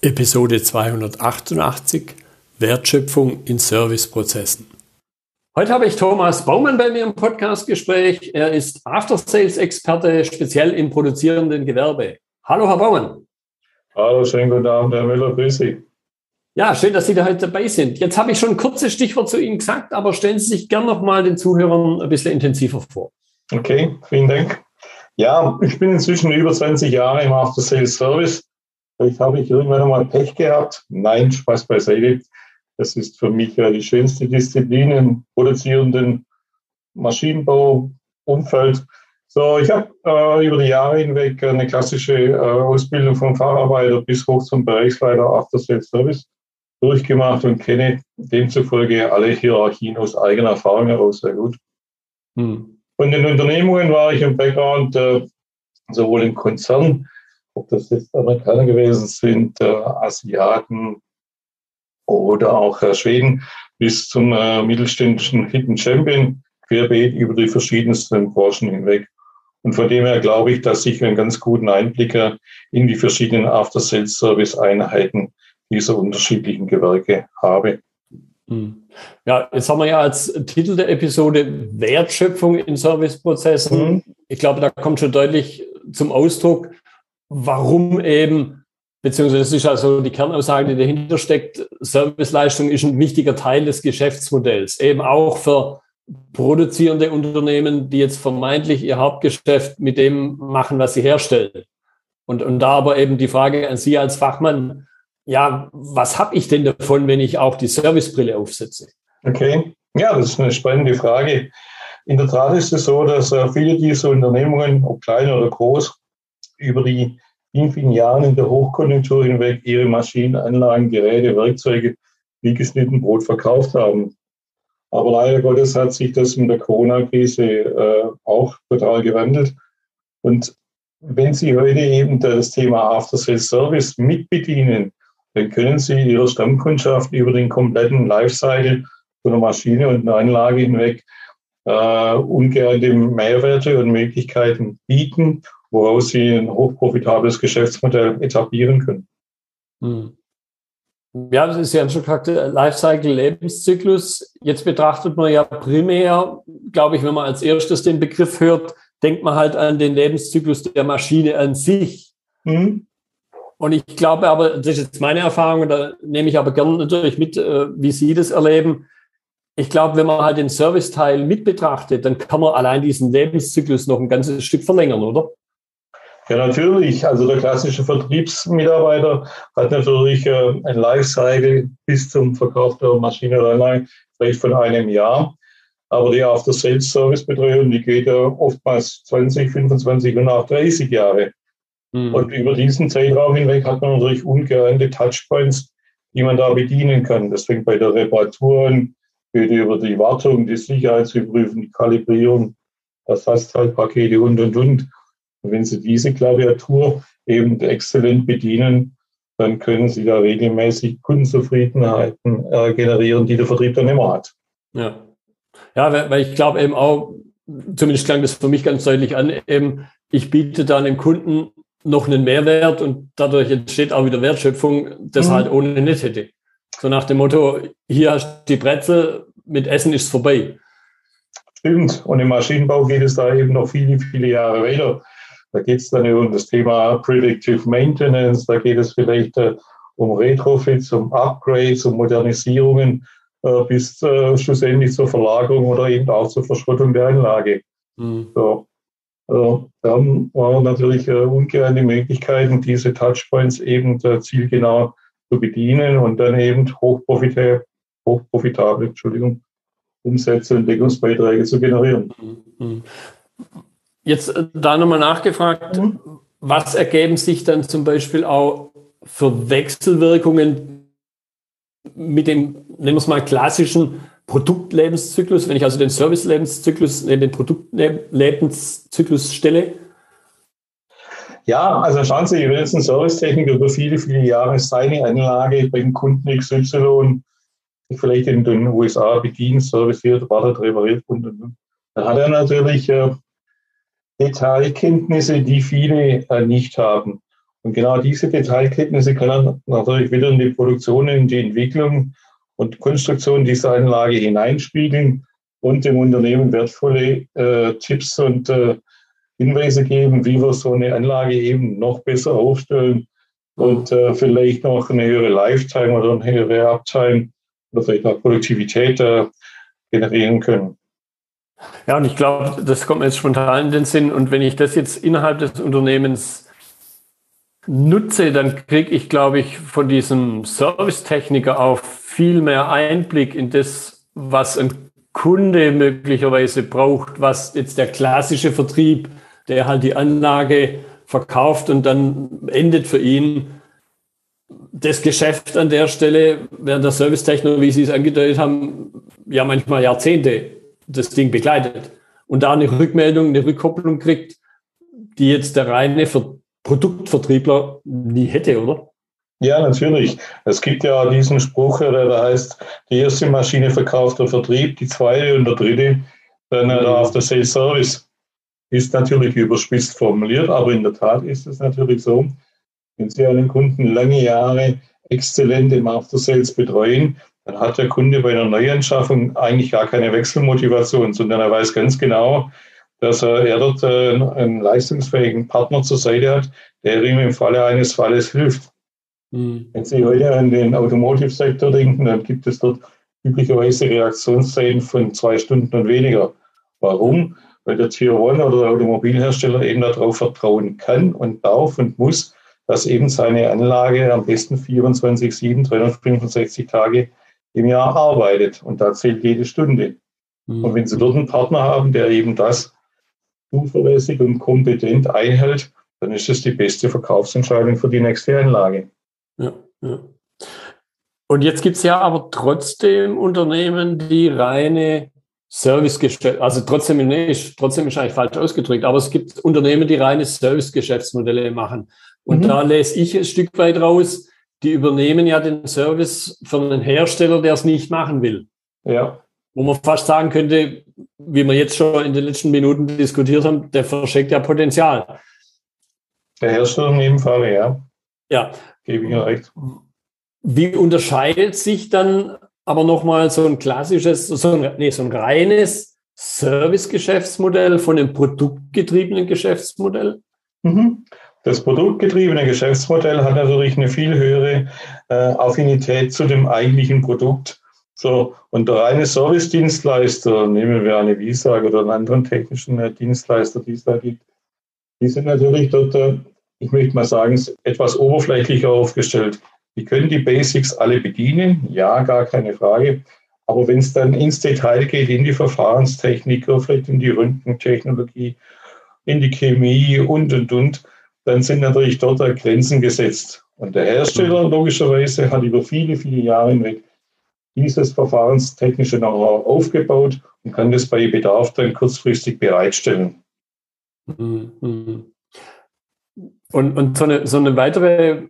Episode 288 Wertschöpfung in Serviceprozessen. Heute habe ich Thomas Baumann bei mir im Podcastgespräch. Er ist After-Sales-Experte, speziell im produzierenden Gewerbe. Hallo, Herr Baumann. Hallo, schönen guten Abend, Herr Müller. Grüß Sie. Ja, schön, dass Sie da heute dabei sind. Jetzt habe ich schon ein kurzes Stichwort zu Ihnen gesagt, aber stellen Sie sich gern noch mal den Zuhörern ein bisschen intensiver vor. Okay, vielen Dank. Ja, ich bin inzwischen über 20 Jahre im After-Sales-Service Vielleicht habe ich irgendwann einmal Pech gehabt. Nein, Spaß beiseite. Das ist für mich die schönste Disziplin im produzierenden Maschinenbauumfeld. So, ich habe äh, über die Jahre hinweg eine klassische äh, Ausbildung vom Facharbeiter bis hoch zum Bereichsleiter After Sales Service durchgemacht und kenne demzufolge alle Hierarchien aus eigener Erfahrung heraus sehr gut. Hm. Von den Unternehmungen war ich im Background äh, sowohl im Konzern ob das jetzt Amerikaner gewesen sind, äh, Asiaten oder auch äh, Schweden, bis zum äh, mittelständischen Hidden Champion, querbeet über die verschiedensten Branchen hinweg. Und von dem her glaube ich, dass ich einen ganz guten Einblick in die verschiedenen After-Sales-Service-Einheiten dieser unterschiedlichen Gewerke habe. Hm. Ja, jetzt haben wir ja als Titel der Episode Wertschöpfung in Serviceprozessen. Mhm. Ich glaube, da kommt schon deutlich zum Ausdruck, warum eben, beziehungsweise das ist also die Kernaussage, die dahinter steckt, Serviceleistung ist ein wichtiger Teil des Geschäftsmodells, eben auch für produzierende Unternehmen, die jetzt vermeintlich ihr Hauptgeschäft mit dem machen, was sie herstellen. Und, und da aber eben die Frage an Sie als Fachmann, ja, was habe ich denn davon, wenn ich auch die Servicebrille aufsetze? Okay, ja, das ist eine spannende Frage. In der Tat ist es so, dass äh, viele dieser Unternehmungen, ob klein oder groß, über die vielen, Jahren in der Hochkonjunktur hinweg ihre Maschinen, Anlagen, Geräte, Werkzeuge wie geschnitten Brot verkauft haben. Aber leider Gottes hat sich das mit der Corona-Krise äh, auch total gewandelt. Und wenn Sie heute eben das Thema After Sales Service mitbedienen, dann können Sie Ihrer Stammkundschaft über den kompletten Lifecycle von der Maschine und einer Anlage hinweg äh, ungeahnte Mehrwerte und Möglichkeiten bieten woraus sie ein hochprofitables Geschäftsmodell etablieren können. Hm. Ja, das ist ja schon gesagt, Lifecycle, Lebenszyklus. Jetzt betrachtet man ja primär, glaube ich, wenn man als erstes den Begriff hört, denkt man halt an den Lebenszyklus der Maschine an sich. Mhm. Und ich glaube aber, das ist jetzt meine Erfahrung, da nehme ich aber gerne natürlich mit, äh, wie Sie das erleben. Ich glaube, wenn man halt den Serviceteil mit betrachtet, dann kann man allein diesen Lebenszyklus noch ein ganzes Stück verlängern, oder? Ja, natürlich. Also der klassische Vertriebsmitarbeiter hat natürlich äh, ein Lifecycle bis zum Verkauf der Maschine oder Anlage, vielleicht von einem Jahr. Aber die After-Sales-Service-Betreuung, die geht ja oftmals 20, 25 und auch 30 Jahre. Mhm. Und über diesen Zeitraum hinweg hat man natürlich ungeahnte Touchpoints, die man da bedienen kann. Das fängt bei der Reparatur an, geht über die Wartung, die Sicherheitsüberprüfung, die Kalibrierung, das Ersatzteilpakete und, und, und. Und wenn Sie diese Klaviatur eben exzellent bedienen, dann können Sie da regelmäßig Kundenzufriedenheiten äh, generieren, die der Vertrieb dann immer hat. Ja, ja weil ich glaube eben auch, zumindest klang das für mich ganz deutlich an, eben, ich biete dann dem Kunden noch einen Mehrwert und dadurch entsteht auch wieder Wertschöpfung, das mhm. halt ohne nicht hätte. So nach dem Motto, hier hast du die Brezel, mit Essen ist es vorbei. Stimmt. Und im Maschinenbau geht es da eben noch viele, viele Jahre weiter. Da geht es dann um das Thema Predictive Maintenance, da geht es vielleicht äh, um Retrofits, um Upgrades, um Modernisierungen äh, bis äh, schlussendlich zur Verlagerung oder eben auch zur Verschrottung der Anlage. Mhm. So. Also, da haben wir natürlich äh, ungeahnte Möglichkeiten, diese Touchpoints eben äh, zielgenau zu bedienen und dann eben hochprofitable, hochprofitable Entschuldigung, Umsätze und Deckungsbeiträge zu generieren. Mhm. Jetzt äh, da nochmal nachgefragt, mhm. was ergeben sich dann zum Beispiel auch für Wechselwirkungen mit dem, nehmen wir es mal, klassischen Produktlebenszyklus, wenn ich also den Servicelebenszyklus in den Produktlebenszyklus stelle? Ja, also schauen Sie, wenn jetzt ein Servicetechniker über viele, viele Jahre seine Anlage beim Kunden XY vielleicht in den USA bedient, serviciert, wartet, repariert und, und, dann hat er natürlich äh, Detailkenntnisse, die viele äh, nicht haben. Und genau diese Detailkenntnisse kann er natürlich wieder in die Produktion, in die Entwicklung und Konstruktion dieser Anlage hineinspiegeln und dem Unternehmen wertvolle äh, Tipps und äh, Hinweise geben, wie wir so eine Anlage eben noch besser aufstellen und äh, vielleicht noch eine höhere Lifetime oder eine höhere Uptime oder vielleicht auch Produktivität äh, generieren können. Ja, und ich glaube, das kommt mir jetzt spontan in den Sinn. Und wenn ich das jetzt innerhalb des Unternehmens nutze, dann kriege ich, glaube ich, von diesem Servicetechniker auch viel mehr Einblick in das, was ein Kunde möglicherweise braucht, was jetzt der klassische Vertrieb, der halt die Anlage verkauft und dann endet für ihn das Geschäft an der Stelle, während der Servicetechniker, wie Sie es angedeutet haben, ja manchmal Jahrzehnte das Ding begleitet und da eine Rückmeldung, eine Rückkopplung kriegt, die jetzt der reine Produktvertriebler nie hätte, oder? Ja, natürlich. Es gibt ja diesen Spruch, der da heißt, die erste Maschine verkauft der Vertrieb, die zweite und der dritte dann mhm. auf der Sales Service. Ist natürlich überspitzt formuliert, aber in der Tat ist es natürlich so, wenn Sie einen Kunden lange Jahre exzellent im After Sales betreuen, dann hat der Kunde bei einer Neuanschaffung eigentlich gar keine Wechselmotivation, sondern er weiß ganz genau, dass er, dort äh, einen leistungsfähigen Partner zur Seite hat, der ihm im Falle eines Falles hilft. Mhm. Wenn Sie heute an den Automotive-Sektor denken, dann gibt es dort üblicherweise Reaktionszeiten von zwei Stunden und weniger. Warum? Weil der Tier One oder der Automobilhersteller eben darauf vertrauen kann und darf und muss, dass eben seine Anlage am besten 24, 7, 365 Tage im Jahr arbeitet. Und da zählt jede Stunde. Mhm. Und wenn Sie dort einen Partner haben, der eben das zuverlässig und kompetent einhält, dann ist es die beste Verkaufsentscheidung für die nächste Anlage. Ja, ja. Und jetzt gibt es ja aber trotzdem Unternehmen, die reine Servicegeschäfte, also trotzdem, nee, trotzdem ist eigentlich falsch ausgedrückt, aber es gibt Unternehmen, die reine Servicegeschäftsmodelle machen. Und mhm. da lese ich ein Stück weit raus, die übernehmen ja den Service für einen Hersteller, der es nicht machen will. Ja. Wo man fast sagen könnte, wie wir jetzt schon in den letzten Minuten diskutiert haben, der verschenkt ja Potenzial. Der Hersteller in jedem Fall, ja. Ja. Gebe ich recht. Wie unterscheidet sich dann aber nochmal so ein klassisches, so ein, nee, so ein reines Service-Geschäftsmodell von einem produktgetriebenen Geschäftsmodell? Mhm. Das produktgetriebene Geschäftsmodell hat natürlich eine viel höhere äh, Affinität zu dem eigentlichen Produkt. So, und der reine Service-Dienstleister, nehmen wir eine Visag oder einen anderen technischen äh, Dienstleister, die es da gibt, die sind natürlich dort, äh, ich möchte mal sagen, etwas oberflächlicher aufgestellt. Die können die Basics alle bedienen, ja, gar keine Frage. Aber wenn es dann ins Detail geht, in die Verfahrenstechnik, vielleicht in die Röntgentechnologie, in die Chemie und, und, und, dann sind natürlich dort Grenzen gesetzt. Und der Hersteller mhm. logischerweise hat über viele, viele Jahre hinweg dieses verfahrenstechnische Know-how aufgebaut und kann das bei Bedarf dann kurzfristig bereitstellen. Mhm. Und, und so, eine, so eine weitere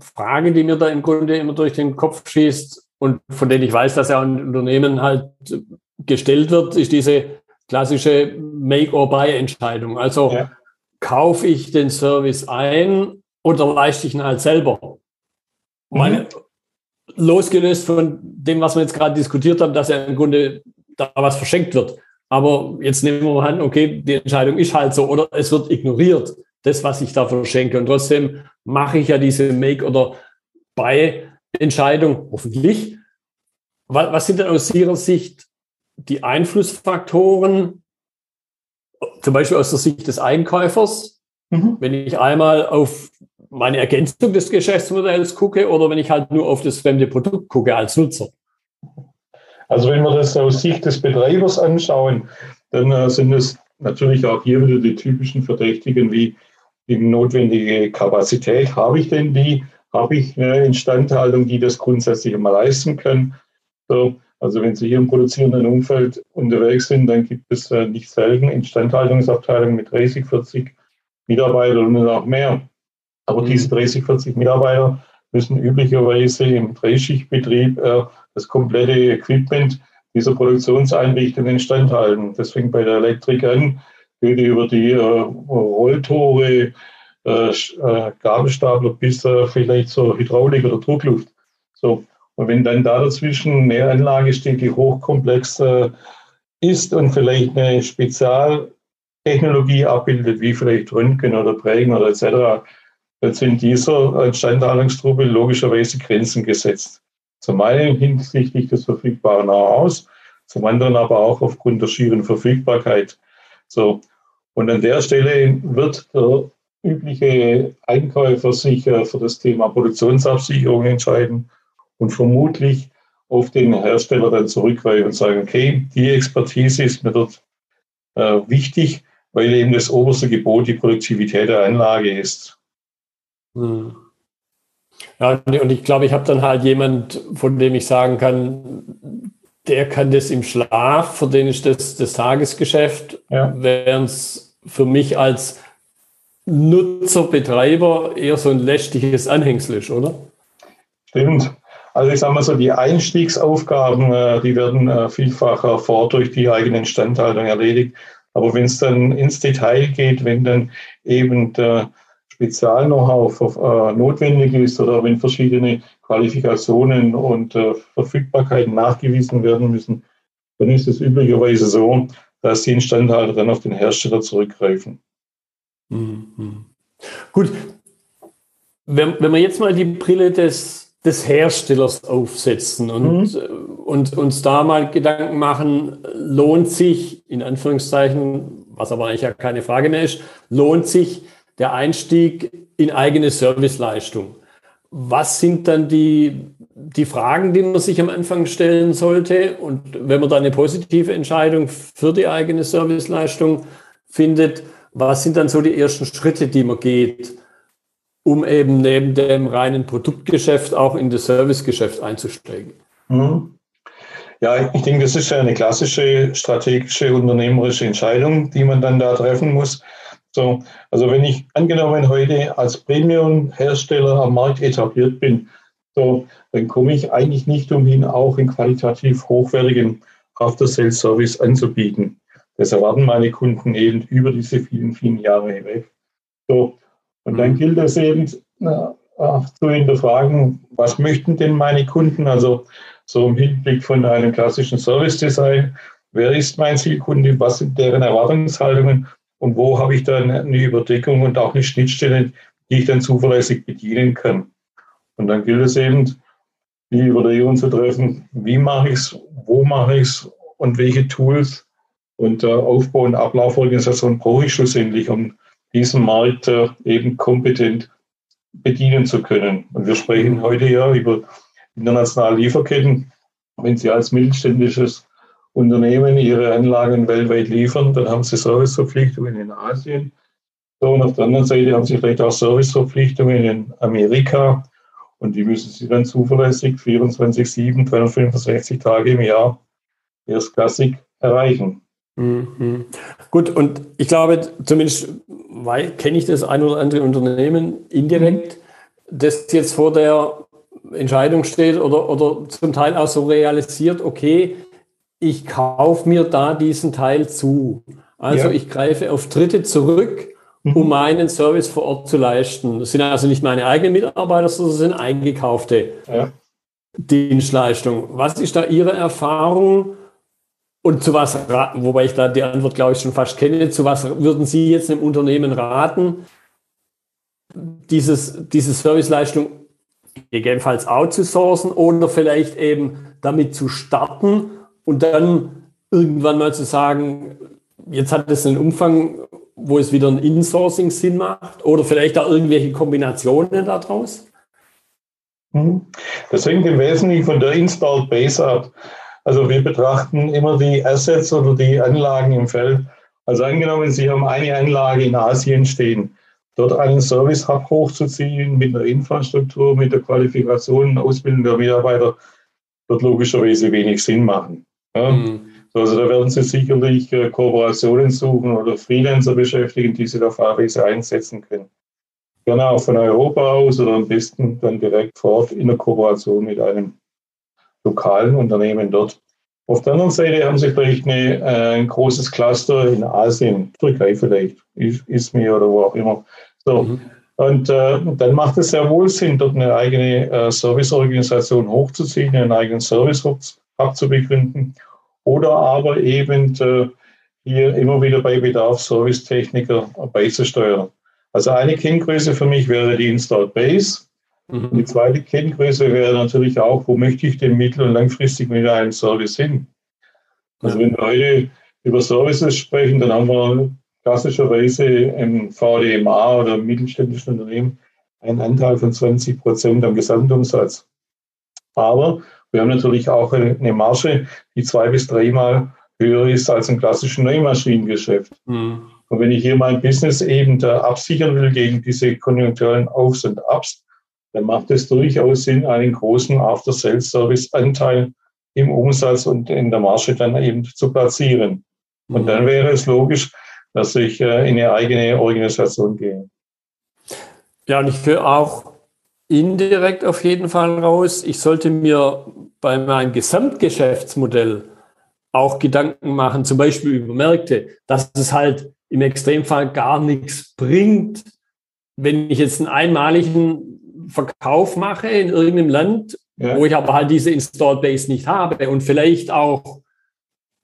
Frage, die mir da im Grunde immer durch den Kopf schießt und von denen ich weiß, dass ja ein Unternehmen halt gestellt wird, ist diese klassische Make-or-Buy-Entscheidung. Also ja kaufe ich den Service ein oder leiste ich ihn halt selber? Mhm. Meine, losgelöst von dem, was wir jetzt gerade diskutiert haben, dass ja im Grunde da was verschenkt wird. Aber jetzt nehmen wir mal an, okay, die Entscheidung ist halt so oder es wird ignoriert, das, was ich da verschenke. Und trotzdem mache ich ja diese Make- oder Buy-Entscheidung, hoffentlich. Was sind denn aus Ihrer Sicht die Einflussfaktoren, zum Beispiel aus der Sicht des Einkäufers, mhm. wenn ich einmal auf meine Ergänzung des Geschäftsmodells gucke oder wenn ich halt nur auf das fremde Produkt gucke als Nutzer. Also wenn wir das aus Sicht des Betreibers anschauen, dann äh, sind es natürlich auch hier wieder die typischen Verdächtigen wie die notwendige Kapazität. Habe ich denn die? Habe ich eine Instandhaltung, die das grundsätzlich mal leisten kann? So, also wenn Sie hier im produzierenden Umfeld unterwegs sind, dann gibt es äh, nicht selten Instandhaltungsabteilungen mit 30, 40 Mitarbeitern und auch mehr. Aber mhm. diese 30, 40 Mitarbeiter müssen üblicherweise im Dreischichtbetrieb äh, das komplette Equipment dieser Produktionseinrichtung instand halten. Das fängt bei der Elektrik an, geht über die äh, Rolltore, äh, äh, Gabelstapler bis äh, vielleicht zur Hydraulik oder Druckluft. So. Und wenn dann da dazwischen eine Anlage steht, die hochkomplex äh, ist und vielleicht eine Spezialtechnologie abbildet, wie vielleicht Röntgen oder Prägen oder etc., dann sind dieser Instandhaltungstruppe logischerweise Grenzen gesetzt. Zum einen hinsichtlich des verfügbaren Know-hows, zum anderen aber auch aufgrund der schieren Verfügbarkeit. So. Und an der Stelle wird der übliche Einkäufer sich äh, für das Thema Produktionsabsicherung entscheiden und vermutlich auf den Hersteller dann zurückgreifen und sagen, okay, die Expertise ist mir dort äh, wichtig, weil eben das oberste Gebot die Produktivität der Anlage ist. Hm. Ja, und ich glaube, ich habe dann halt jemand, von dem ich sagen kann, der kann das im Schlaf, für den ist das das Tagesgeschäft, ja. während es für mich als Nutzer, Betreiber eher so ein lästiges Anhängsel ist, oder? Stimmt. Also ich sage mal so, die Einstiegsaufgaben, äh, die werden äh, vielfach vor durch die eigene Instandhaltung erledigt. Aber wenn es dann ins Detail geht, wenn dann eben der Spezial-Know-how äh, notwendig ist oder wenn verschiedene Qualifikationen und Verfügbarkeiten nachgewiesen werden müssen, dann ist es üblicherweise so, dass die Instandhalter dann auf den Hersteller zurückgreifen. Mhm. Gut, wenn, wenn wir jetzt mal die Brille des, des Herstellers aufsetzen und, mhm. und uns da mal Gedanken machen, lohnt sich, in Anführungszeichen, was aber eigentlich ja keine Frage mehr ist, lohnt sich der Einstieg in eigene Serviceleistung? Was sind dann die, die Fragen, die man sich am Anfang stellen sollte? Und wenn man da eine positive Entscheidung für die eigene Serviceleistung findet, was sind dann so die ersten Schritte, die man geht, um eben neben dem reinen Produktgeschäft auch in das Servicegeschäft einzusteigen? Mhm. Ja, ich denke, das ist ja eine klassische strategische unternehmerische Entscheidung, die man dann da treffen muss. So, also wenn ich angenommen heute als Premium-Hersteller am Markt etabliert bin, so, dann komme ich eigentlich nicht umhin, auch einen qualitativ hochwertigen After-Sales-Service anzubieten. Das erwarten meine Kunden eben über diese vielen, vielen Jahre hinweg. So. Und dann gilt es eben äh, zu hinterfragen, was möchten denn meine Kunden? Also so im Hinblick von einem klassischen Service-Design. Wer ist mein Zielkunde? Was sind deren Erwartungshaltungen? Und wo habe ich dann eine Überdeckung und auch eine Schnittstelle, die ich dann zuverlässig bedienen kann? Und dann gilt es eben, die Überlegung zu treffen, wie mache ich es, wo mache ich es und welche Tools und äh, Aufbau- und Ablauforganisation brauche ich schlussendlich, um diesen Markt eben kompetent bedienen zu können. Und wir sprechen heute ja über internationale Lieferketten. Wenn Sie als mittelständisches Unternehmen Ihre Anlagen weltweit liefern, dann haben Sie Serviceverpflichtungen in Asien. So, und auf der anderen Seite haben Sie vielleicht auch Serviceverpflichtungen in Amerika. Und die müssen Sie dann zuverlässig 24-7, 365 Tage im Jahr erstklassig erreichen. Mhm. Gut, und ich glaube, zumindest kenne ich das ein oder andere Unternehmen indirekt, mhm. das jetzt vor der Entscheidung steht oder, oder zum Teil auch so realisiert, okay, ich kaufe mir da diesen Teil zu. Also ja. ich greife auf Dritte zurück, mhm. um meinen Service vor Ort zu leisten. Das sind also nicht meine eigenen Mitarbeiter, sondern das sind eingekaufte ja. Dienstleistungen. Was ist da Ihre Erfahrung? Und zu was, wobei ich da die Antwort, glaube ich, schon fast kenne, zu was würden Sie jetzt einem Unternehmen raten, dieses, diese Serviceleistung gegebenenfalls outzusourcen oder vielleicht eben damit zu starten und dann irgendwann mal zu sagen, jetzt hat es einen Umfang, wo es wieder ein Insourcing Sinn macht oder vielleicht auch irgendwelche Kombinationen daraus? Mhm. Das hängt im Wesentlichen von der Installed Base ab. Also wir betrachten immer die Assets oder die Anlagen im Feld. Also angenommen, Sie haben eine Anlage in Asien stehen, dort einen Service-Hub hochzuziehen mit einer Infrastruktur, mit der Qualifikation Ausbildung der Mitarbeiter, wird logischerweise wenig Sinn machen. Ja? Mhm. Also da werden Sie sicherlich äh, Kooperationen suchen oder Freelancer beschäftigen, die Sie da fahrweise einsetzen können. Gerne auch von Europa aus oder am besten dann direkt vor Ort in der Kooperation mit einem lokalen Unternehmen dort. Auf der anderen Seite haben sie vielleicht eine, äh, ein großes Cluster in Asien, Türkei vielleicht, Izmir oder wo auch immer. So. Mhm. Und äh, dann macht es sehr wohl Sinn, dort eine eigene äh, Serviceorganisation hochzuziehen, einen eigenen Service-Hub zu begründen oder aber eben äh, hier immer wieder bei Bedarf Servicetechniker beizusteuern. Also eine Kenngröße für mich wäre die Installed Base. Mhm. Die zweite Kenngröße wäre natürlich auch, wo möchte ich denn mittel- und langfristig mit einem Service hin? Also wenn wir heute über Services sprechen, dann haben wir klassischerweise im VDMA oder im mittelständischen Unternehmen einen Anteil von 20 Prozent am Gesamtumsatz. Aber wir haben natürlich auch eine Marge, die zwei bis dreimal höher ist als im klassischen Neumaschinengeschäft. Mhm. Und wenn ich hier mein Business eben da absichern will gegen diese konjunkturellen Aufs und Abs, dann macht es durchaus Sinn, einen großen After-Sales-Service-Anteil im Umsatz und in der Marge dann eben zu platzieren. Und dann wäre es logisch, dass ich äh, in eine eigene Organisation gehe. Ja, und ich höre auch indirekt auf jeden Fall raus, ich sollte mir bei meinem Gesamtgeschäftsmodell auch Gedanken machen, zum Beispiel über Märkte, dass es halt im Extremfall gar nichts bringt, wenn ich jetzt einen einmaligen Verkauf mache in irgendeinem Land, ja. wo ich aber halt diese Installed Base nicht habe und vielleicht auch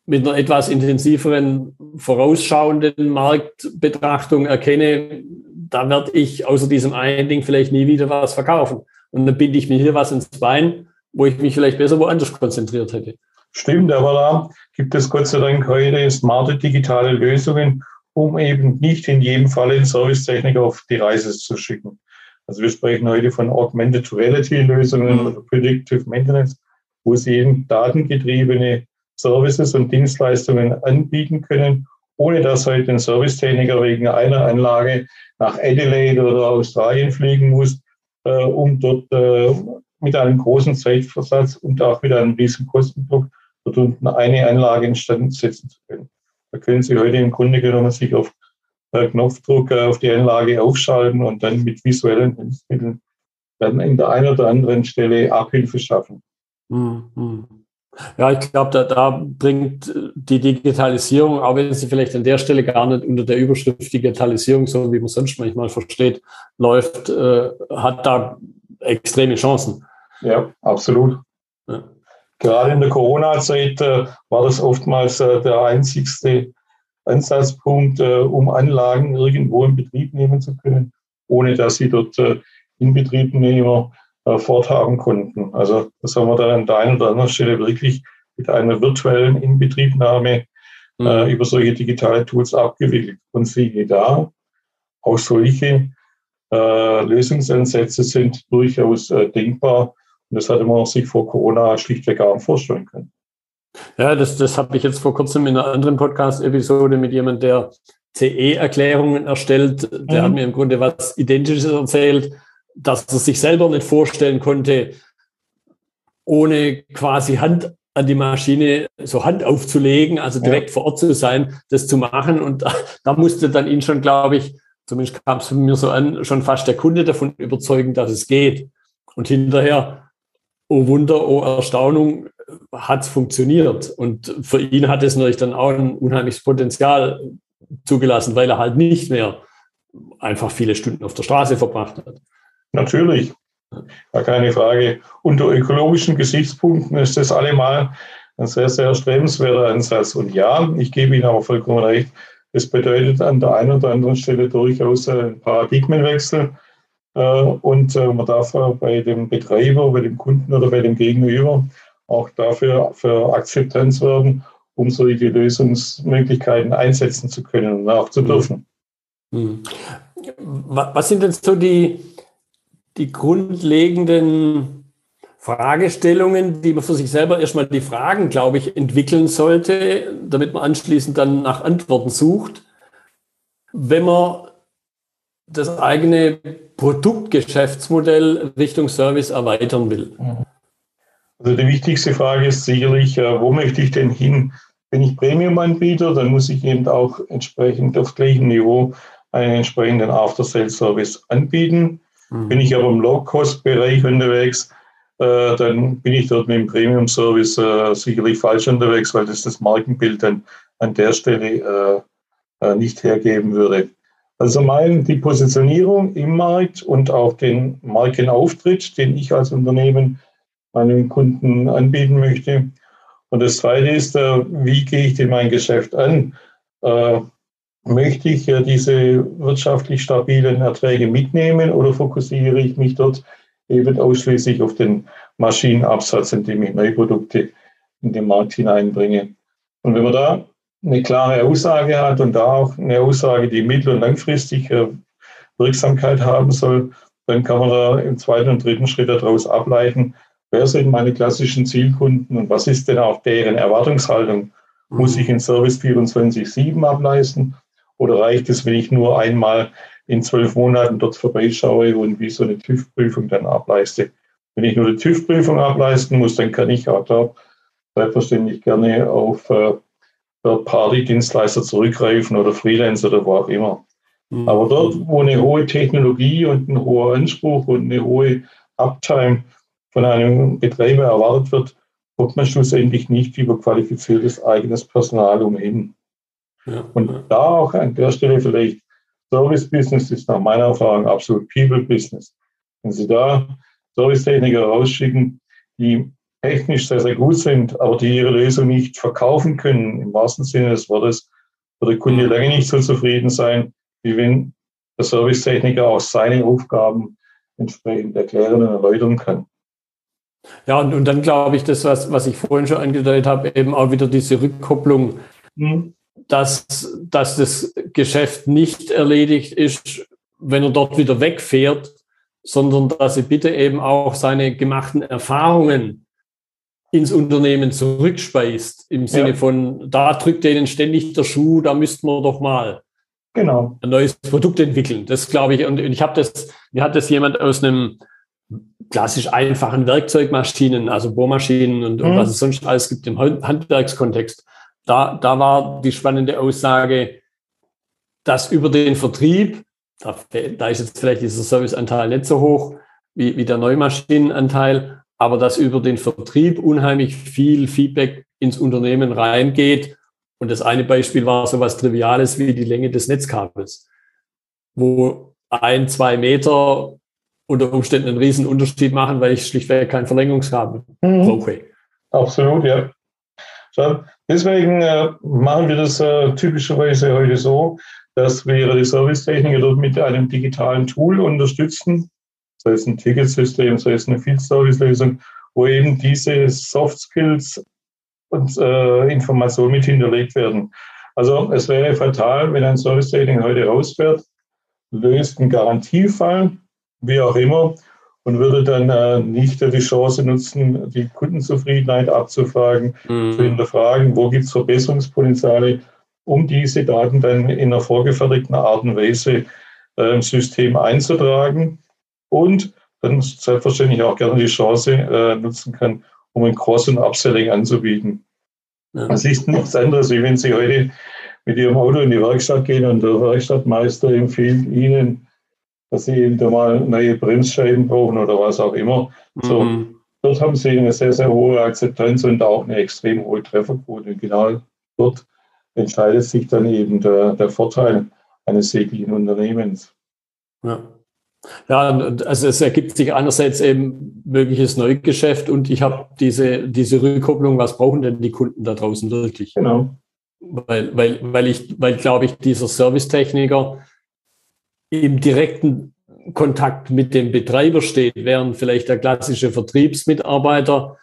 mit einer etwas intensiveren vorausschauenden Marktbetrachtung erkenne, da werde ich außer diesem einen Ding vielleicht nie wieder was verkaufen. Und dann binde ich mir hier was ins Bein, wo ich mich vielleicht besser woanders konzentriert hätte. Stimmt, aber da gibt es Gott sei Dank heute smarte digitale Lösungen, um eben nicht in jedem Fall den Servicetechniker auf die Reise zu schicken. Also wir sprechen heute von Augmented Reality Lösungen oder Predictive Maintenance, wo sie eben datengetriebene Services und Dienstleistungen anbieten können, ohne dass heute ein Servicetechniker wegen einer Anlage nach Adelaide oder Australien fliegen muss, äh, um dort äh, mit einem großen Zeitversatz und auch mit einem riesigen Kostendruck dort unten eine Anlage instand setzen zu können. Da können Sie heute im Grunde genommen sich auf Knopfdruck äh, auf die Anlage aufschalten und dann mit visuellen Hilfsmitteln dann in der einen oder anderen Stelle Abhilfe schaffen. Mhm. Ja, ich glaube, da, da bringt die Digitalisierung, auch wenn sie vielleicht an der Stelle gar nicht unter der Überschrift Digitalisierung, so wie man sonst manchmal versteht, läuft, äh, hat da extreme Chancen. Ja, absolut. Ja. Gerade in der Corona-Zeit äh, war das oftmals äh, der einzigste Ansatzpunkt, äh, um Anlagen irgendwo in Betrieb nehmen zu können, ohne dass sie dort äh, Inbetriebnehmer äh, forthaben konnten. Also das haben wir dann an der einen oder anderen Stelle wirklich mit einer virtuellen Inbetriebnahme mhm. äh, über solche digitale Tools abgewickelt. Und siehe da, auch solche äh, Lösungsansätze sind durchaus äh, denkbar. Und das hatte man sich vor Corona schlichtweg gar nicht vorstellen können. Ja, das, das habe ich jetzt vor kurzem in einer anderen Podcast-Episode mit jemandem, der CE-Erklärungen erstellt. Der mhm. hat mir im Grunde was Identisches erzählt dass er sich selber nicht vorstellen konnte, ohne quasi Hand an die Maschine so Hand aufzulegen, also direkt ja. vor Ort zu sein, das zu machen. Und da, da musste dann ihn schon, glaube ich, zumindest kam es mir so an, schon fast der Kunde davon überzeugen, dass es geht. Und hinterher, oh Wunder, oh Erstaunung, hat es funktioniert. Und für ihn hat es natürlich dann auch ein unheimliches Potenzial zugelassen, weil er halt nicht mehr einfach viele Stunden auf der Straße verbracht hat. Natürlich, gar keine Frage. Unter ökologischen Gesichtspunkten ist das allemal ein sehr, sehr strebenswerter Ansatz. Und ja, ich gebe Ihnen aber vollkommen recht, es bedeutet an der einen oder anderen Stelle durchaus einen Paradigmenwechsel. Äh, und äh, man darf bei dem Betreiber, bei dem Kunden oder bei dem Gegenüber auch dafür für Akzeptanz werden, um solche Lösungsmöglichkeiten einsetzen zu können und auch zu dürfen. Hm. Was sind denn so die, die grundlegenden Fragestellungen, die man für sich selber erstmal die Fragen, glaube ich, entwickeln sollte, damit man anschließend dann nach Antworten sucht. Wenn man das eigene Produktgeschäftsmodell Richtung Service erweitern will. Also die wichtigste Frage ist sicherlich, äh, wo möchte ich denn hin? Wenn ich Premium-Anbieter, dann muss ich eben auch entsprechend auf gleichem Niveau einen entsprechenden After-Sales-Service anbieten. Mhm. Bin ich aber im Low-Cost-Bereich unterwegs, äh, dann bin ich dort mit dem Premium-Service äh, sicherlich falsch unterwegs, weil das das Markenbild dann an der Stelle äh, nicht hergeben würde. Also mein, die Positionierung im Markt und auch den Markenauftritt, den ich als Unternehmen meinen Kunden anbieten möchte. Und das Zweite ist, äh, wie gehe ich denn mein Geschäft an? Äh, möchte ich diese wirtschaftlich stabilen Erträge mitnehmen oder fokussiere ich mich dort eben ausschließlich auf den Maschinenabsatz, indem ich neue Produkte in den Markt hineinbringe? Und wenn man da eine klare Aussage hat und da auch eine Aussage, die mittel- und langfristig Wirksamkeit haben soll, dann kann man da im zweiten und dritten Schritt daraus ableiten, wer sind meine klassischen Zielkunden und was ist denn auch deren Erwartungshaltung? Muss ich in Service 24-7 ableisten oder reicht es, wenn ich nur einmal in zwölf Monaten dort vorbeischaue und wie so eine TÜV-Prüfung dann ableiste? Wenn ich nur die TÜV-Prüfung ableisten muss, dann kann ich auch da selbstverständlich gerne auf äh, Party-Dienstleister zurückgreifen oder Freelancer oder wo auch immer. Mhm. Aber dort, wo eine hohe Technologie und ein hoher Anspruch und eine hohe Uptime von einem Betreiber erwartet wird, kommt man schlussendlich nicht über qualifiziertes eigenes Personal umhin. Ja. Und da auch an der Stelle vielleicht Service Business ist nach meiner Erfahrung absolut People Business. Wenn Sie da Servicetechniker rausschicken, die technisch sehr, sehr gut sind, aber die ihre Lösung nicht verkaufen können, im wahrsten Sinne des Wortes, wird der Kunde mhm. lange nicht so zufrieden sein, wie wenn der Servicetechniker auch seine Aufgaben entsprechend erklären und erläutern kann. Ja, und, und dann glaube ich, das, was, was ich vorhin schon angedeutet habe, eben auch wieder diese Rückkopplung, mhm. dass, dass das Geschäft nicht erledigt ist, wenn er dort wieder wegfährt, sondern dass er bitte eben auch seine gemachten Erfahrungen ins Unternehmen zurückspeist, im Sinne ja. von, da drückt denen ständig der Schuh, da müssten wir doch mal genau. ein neues Produkt entwickeln. Das glaube ich, und ich habe das, mir hat das jemand aus einem klassisch einfachen Werkzeugmaschinen, also Bohrmaschinen und, mhm. und was es sonst alles gibt im Handwerkskontext. Da, da war die spannende Aussage, dass über den Vertrieb, da, da ist jetzt vielleicht dieser Serviceanteil nicht so hoch wie, wie der Neumaschinenanteil, aber dass über den Vertrieb unheimlich viel Feedback ins Unternehmen reingeht. Und das eine Beispiel war so was Triviales wie die Länge des Netzkabels, wo ein, zwei Meter unter Umständen einen riesen Unterschied machen, weil ich schlichtweg kein Verlängerungskabel mhm. brauche. Absolut, ja. So, deswegen äh, machen wir das äh, typischerweise heute so, dass wir die Servicetechniker dort mit einem digitalen Tool unterstützen, sei es ein Ticketsystem, sei es eine Field Service Lösung, wo eben diese Soft Skills und äh, Informationen mit hinterlegt werden. Also es wäre fatal, wenn ein Service Training heute rausfährt, löst einen Garantiefall, wie auch immer, und würde dann äh, nicht die Chance nutzen, die Kundenzufriedenheit abzufragen, mhm. zu hinterfragen, wo gibt es Verbesserungspotenziale, um diese Daten dann in einer vorgefertigten Art und Weise äh, im System einzutragen und dann selbstverständlich auch gerne die Chance äh, nutzen kann, um ein Cross- und Upselling anzubieten. Ja. Das ist nichts anderes, wie wenn Sie heute mit Ihrem Auto in die Werkstatt gehen und der Werkstattmeister empfiehlt Ihnen, dass Sie eben da mal neue Bremsscheiben brauchen oder was auch immer. So, mhm. dort haben Sie eine sehr, sehr hohe Akzeptanz und auch eine extrem hohe Trefferquote. Und genau dort entscheidet sich dann eben der, der Vorteil eines säglichen Unternehmens. Ja. Ja, also es ergibt sich einerseits eben mögliches Neugeschäft und ich habe diese, diese Rückkopplung, was brauchen denn die Kunden da draußen wirklich? Genau. Weil, weil, weil ich, weil glaube ich, dieser Servicetechniker im direkten Kontakt mit dem Betreiber steht, während vielleicht der klassische Vertriebsmitarbeiter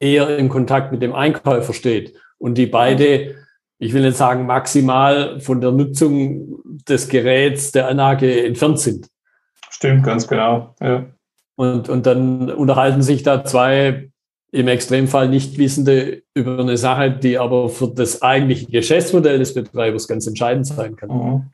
eher im Kontakt mit dem Einkäufer steht und die beide, ich will nicht sagen maximal von der Nutzung des Geräts, der Anlage entfernt sind. Stimmt, ganz genau. Ja. Und, und dann unterhalten sich da zwei im Extremfall nicht Wissende über eine Sache, die aber für das eigentliche Geschäftsmodell des Betreibers ganz entscheidend sein kann. Mhm.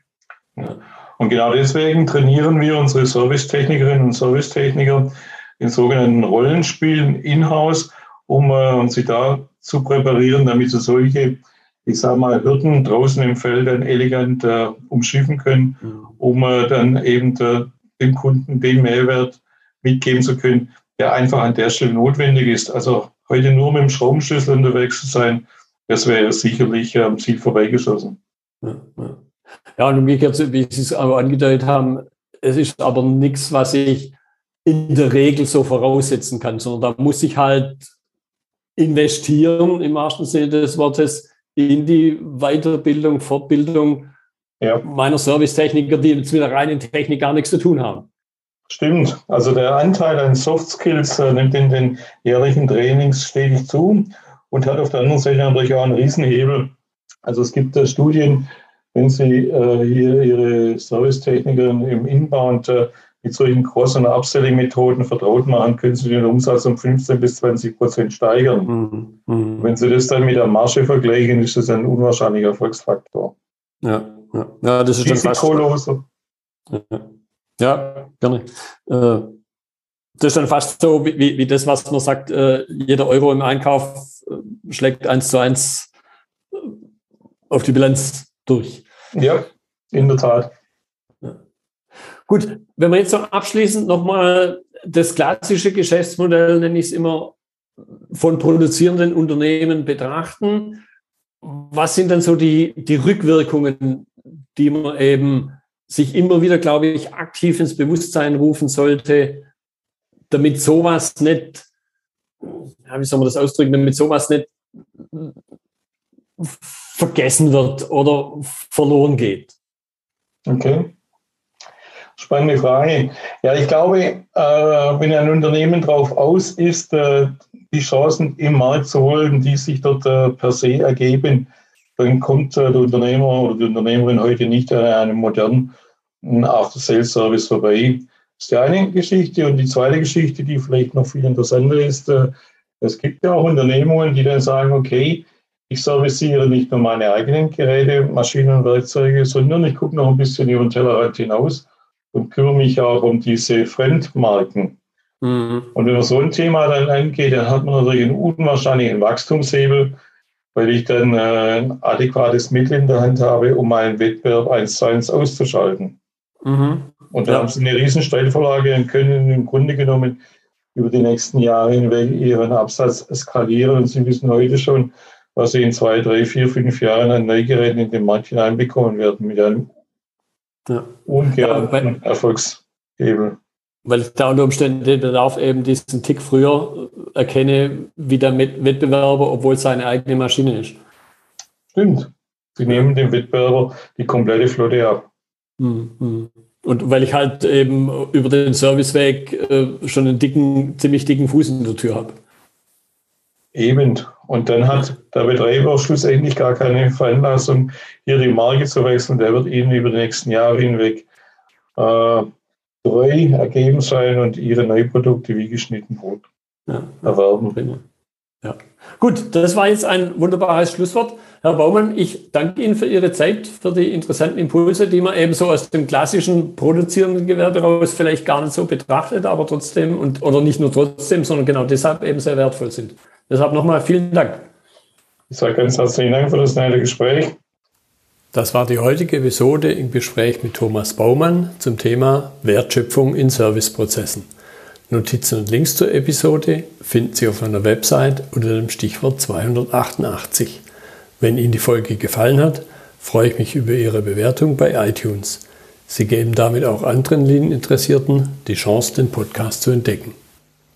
Ja. Und genau deswegen trainieren wir unsere Servicetechnikerinnen und Servicetechniker in sogenannten Rollenspielen in-house, um äh, sie da zu präparieren, damit sie solche, ich sage mal, Hürden draußen im Feld dann elegant äh, umschiffen können, mhm. um äh, dann eben der, dem Kunden den Mehrwert mitgeben zu können, der einfach an der Stelle notwendig ist. Also heute nur mit dem Schraubenschlüssel unterwegs zu sein, das wäre sicherlich am Ziel vorbeigeschossen. Ja, ja. Ja, und umgekehrt, wie Sie es auch angedeutet haben, es ist aber nichts, was ich in der Regel so voraussetzen kann, sondern da muss ich halt investieren im wahrsten Sinne des Wortes in die Weiterbildung, Fortbildung ja. meiner Servicetechniker, die jetzt mit der reinen Technik gar nichts zu tun haben. Stimmt. Also der Anteil an Soft Skills äh, nimmt in den jährlichen Trainings stetig zu und hat auf der anderen Seite natürlich auch einen Riesenhebel. Also es gibt äh, Studien, wenn Sie äh, hier Ihre Servicetechniker im Inbound äh, mit solchen Cross- und Upselling-Methoden vertraut machen, können Sie den Umsatz um 15 bis 20 Prozent steigern. Mhm. Mhm. Wenn Sie das dann mit der Marge vergleichen, ist das ein unwahrscheinlicher Erfolgsfaktor. Ja, ja. ja das ist Risikoloser. Ja. ja, gerne. Äh, das ist dann fast so wie, wie das, was man sagt, äh, jeder Euro im Einkauf äh, schlägt eins zu eins auf die Bilanz durch. Ja, in der Tat. Gut, wenn wir jetzt noch abschließend nochmal das klassische Geschäftsmodell, nenne ich es immer, von produzierenden Unternehmen betrachten, was sind dann so die, die Rückwirkungen, die man eben sich immer wieder, glaube ich, aktiv ins Bewusstsein rufen sollte, damit sowas nicht, ja, wie soll man das ausdrücken, damit sowas nicht vergessen wird oder verloren geht? Okay. Spannende Frage. Ja, ich glaube, äh, wenn ein Unternehmen darauf aus ist, äh, die Chancen im Markt zu holen, die sich dort äh, per se ergeben, dann kommt der Unternehmer oder die Unternehmerin heute nicht an einem modernen After-Sales-Service vorbei. Das ist die eine Geschichte. Und die zweite Geschichte, die vielleicht noch viel interessanter ist, es gibt ja auch Unternehmungen, die dann sagen, okay, ich serviciere nicht nur meine eigenen Geräte, Maschinen und Werkzeuge, sondern ich gucke noch ein bisschen über den Tellerrand hinaus und kümmere mich auch um diese Fremdmarken. Mhm. Und wenn man so ein Thema dann angeht, dann hat man natürlich einen unwahrscheinlichen Wachstumshebel, weil ich dann äh, ein adäquates Mittel in der Hand habe, um meinen Wettbewerb eins zu eins auszuschalten. Mhm. Und dann ja. haben sie eine riesen Steilvorlage und können im Grunde genommen über die nächsten Jahre hinweg ihren Absatz skalieren. Und sie wissen heute schon, was sie in zwei, drei, vier, fünf Jahren an Neugeräten in den Markt hineinbekommen werden mit einem ja. ungeahnten Erfolgshebel. Weil ich da unter Umständen den Bedarf eben diesen Tick früher erkenne wie der Wettbewerber, obwohl es seine eigene Maschine ist. Stimmt. Sie nehmen dem Wettbewerber die komplette Flotte ab. Mhm. Und weil ich halt eben über den Serviceweg äh, schon einen dicken, ziemlich dicken Fuß in der Tür habe. Eben. Und dann hat der Betreiber schlussendlich gar keine Veranlassung, hier die Marke zu wechseln. Der wird Ihnen über die nächsten Jahre hinweg äh, treu ergeben sein und Ihre Neuprodukte wie geschnitten Brot ja. erwerben. Ja. Gut, das war jetzt ein wunderbares Schlusswort. Herr Baumann, ich danke Ihnen für Ihre Zeit, für die interessanten Impulse, die man eben so aus dem klassischen produzierenden Gewerbe raus vielleicht gar nicht so betrachtet, aber trotzdem und oder nicht nur trotzdem, sondern genau deshalb eben sehr wertvoll sind. Deshalb nochmal vielen Dank. Ich sage ganz herzlichen Dank für das nette Gespräch. Das war die heutige Episode im Gespräch mit Thomas Baumann zum Thema Wertschöpfung in Serviceprozessen. Notizen und Links zur Episode finden Sie auf meiner Website unter dem Stichwort 288. Wenn Ihnen die Folge gefallen hat, freue ich mich über Ihre Bewertung bei iTunes. Sie geben damit auch anderen Linieninteressierten die Chance, den Podcast zu entdecken.